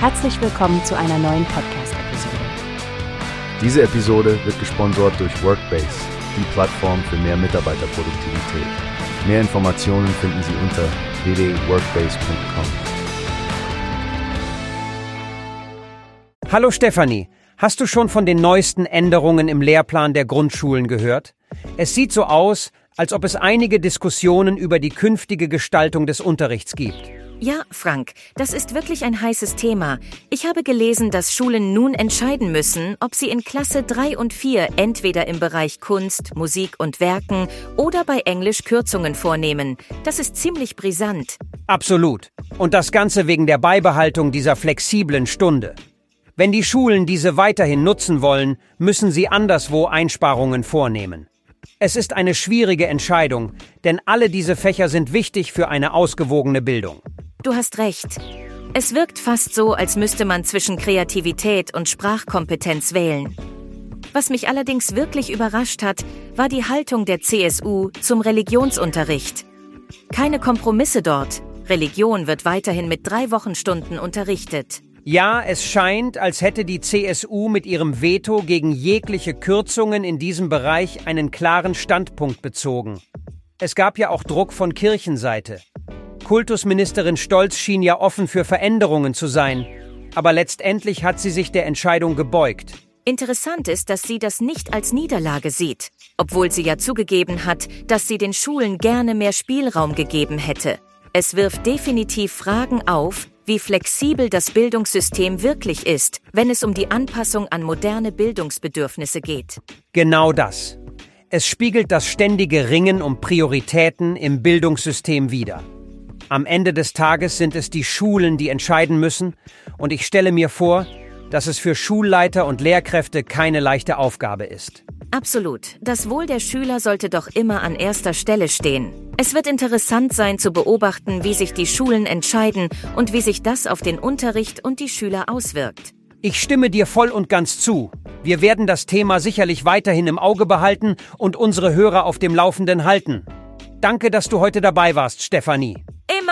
Herzlich willkommen zu einer neuen Podcast-Episode. Diese Episode wird gesponsert durch Workbase, die Plattform für mehr Mitarbeiterproduktivität. Mehr Informationen finden Sie unter www.workbase.com. Hallo Stefanie, hast du schon von den neuesten Änderungen im Lehrplan der Grundschulen gehört? Es sieht so aus, als ob es einige Diskussionen über die künftige Gestaltung des Unterrichts gibt. Ja, Frank, das ist wirklich ein heißes Thema. Ich habe gelesen, dass Schulen nun entscheiden müssen, ob sie in Klasse 3 und 4 entweder im Bereich Kunst, Musik und Werken oder bei Englisch Kürzungen vornehmen. Das ist ziemlich brisant. Absolut. Und das Ganze wegen der Beibehaltung dieser flexiblen Stunde. Wenn die Schulen diese weiterhin nutzen wollen, müssen sie anderswo Einsparungen vornehmen. Es ist eine schwierige Entscheidung, denn alle diese Fächer sind wichtig für eine ausgewogene Bildung. Du hast recht. Es wirkt fast so, als müsste man zwischen Kreativität und Sprachkompetenz wählen. Was mich allerdings wirklich überrascht hat, war die Haltung der CSU zum Religionsunterricht. Keine Kompromisse dort. Religion wird weiterhin mit drei Wochenstunden unterrichtet. Ja, es scheint, als hätte die CSU mit ihrem Veto gegen jegliche Kürzungen in diesem Bereich einen klaren Standpunkt bezogen. Es gab ja auch Druck von Kirchenseite. Kultusministerin Stolz schien ja offen für Veränderungen zu sein, aber letztendlich hat sie sich der Entscheidung gebeugt. Interessant ist, dass sie das nicht als Niederlage sieht, obwohl sie ja zugegeben hat, dass sie den Schulen gerne mehr Spielraum gegeben hätte. Es wirft definitiv Fragen auf, wie flexibel das Bildungssystem wirklich ist, wenn es um die Anpassung an moderne Bildungsbedürfnisse geht. Genau das. Es spiegelt das ständige Ringen um Prioritäten im Bildungssystem wider. Am Ende des Tages sind es die Schulen, die entscheiden müssen, und ich stelle mir vor, dass es für Schulleiter und Lehrkräfte keine leichte Aufgabe ist. Absolut. Das Wohl der Schüler sollte doch immer an erster Stelle stehen. Es wird interessant sein zu beobachten, wie sich die Schulen entscheiden und wie sich das auf den Unterricht und die Schüler auswirkt. Ich stimme dir voll und ganz zu. Wir werden das Thema sicherlich weiterhin im Auge behalten und unsere Hörer auf dem Laufenden halten. Danke, dass du heute dabei warst, Stefanie.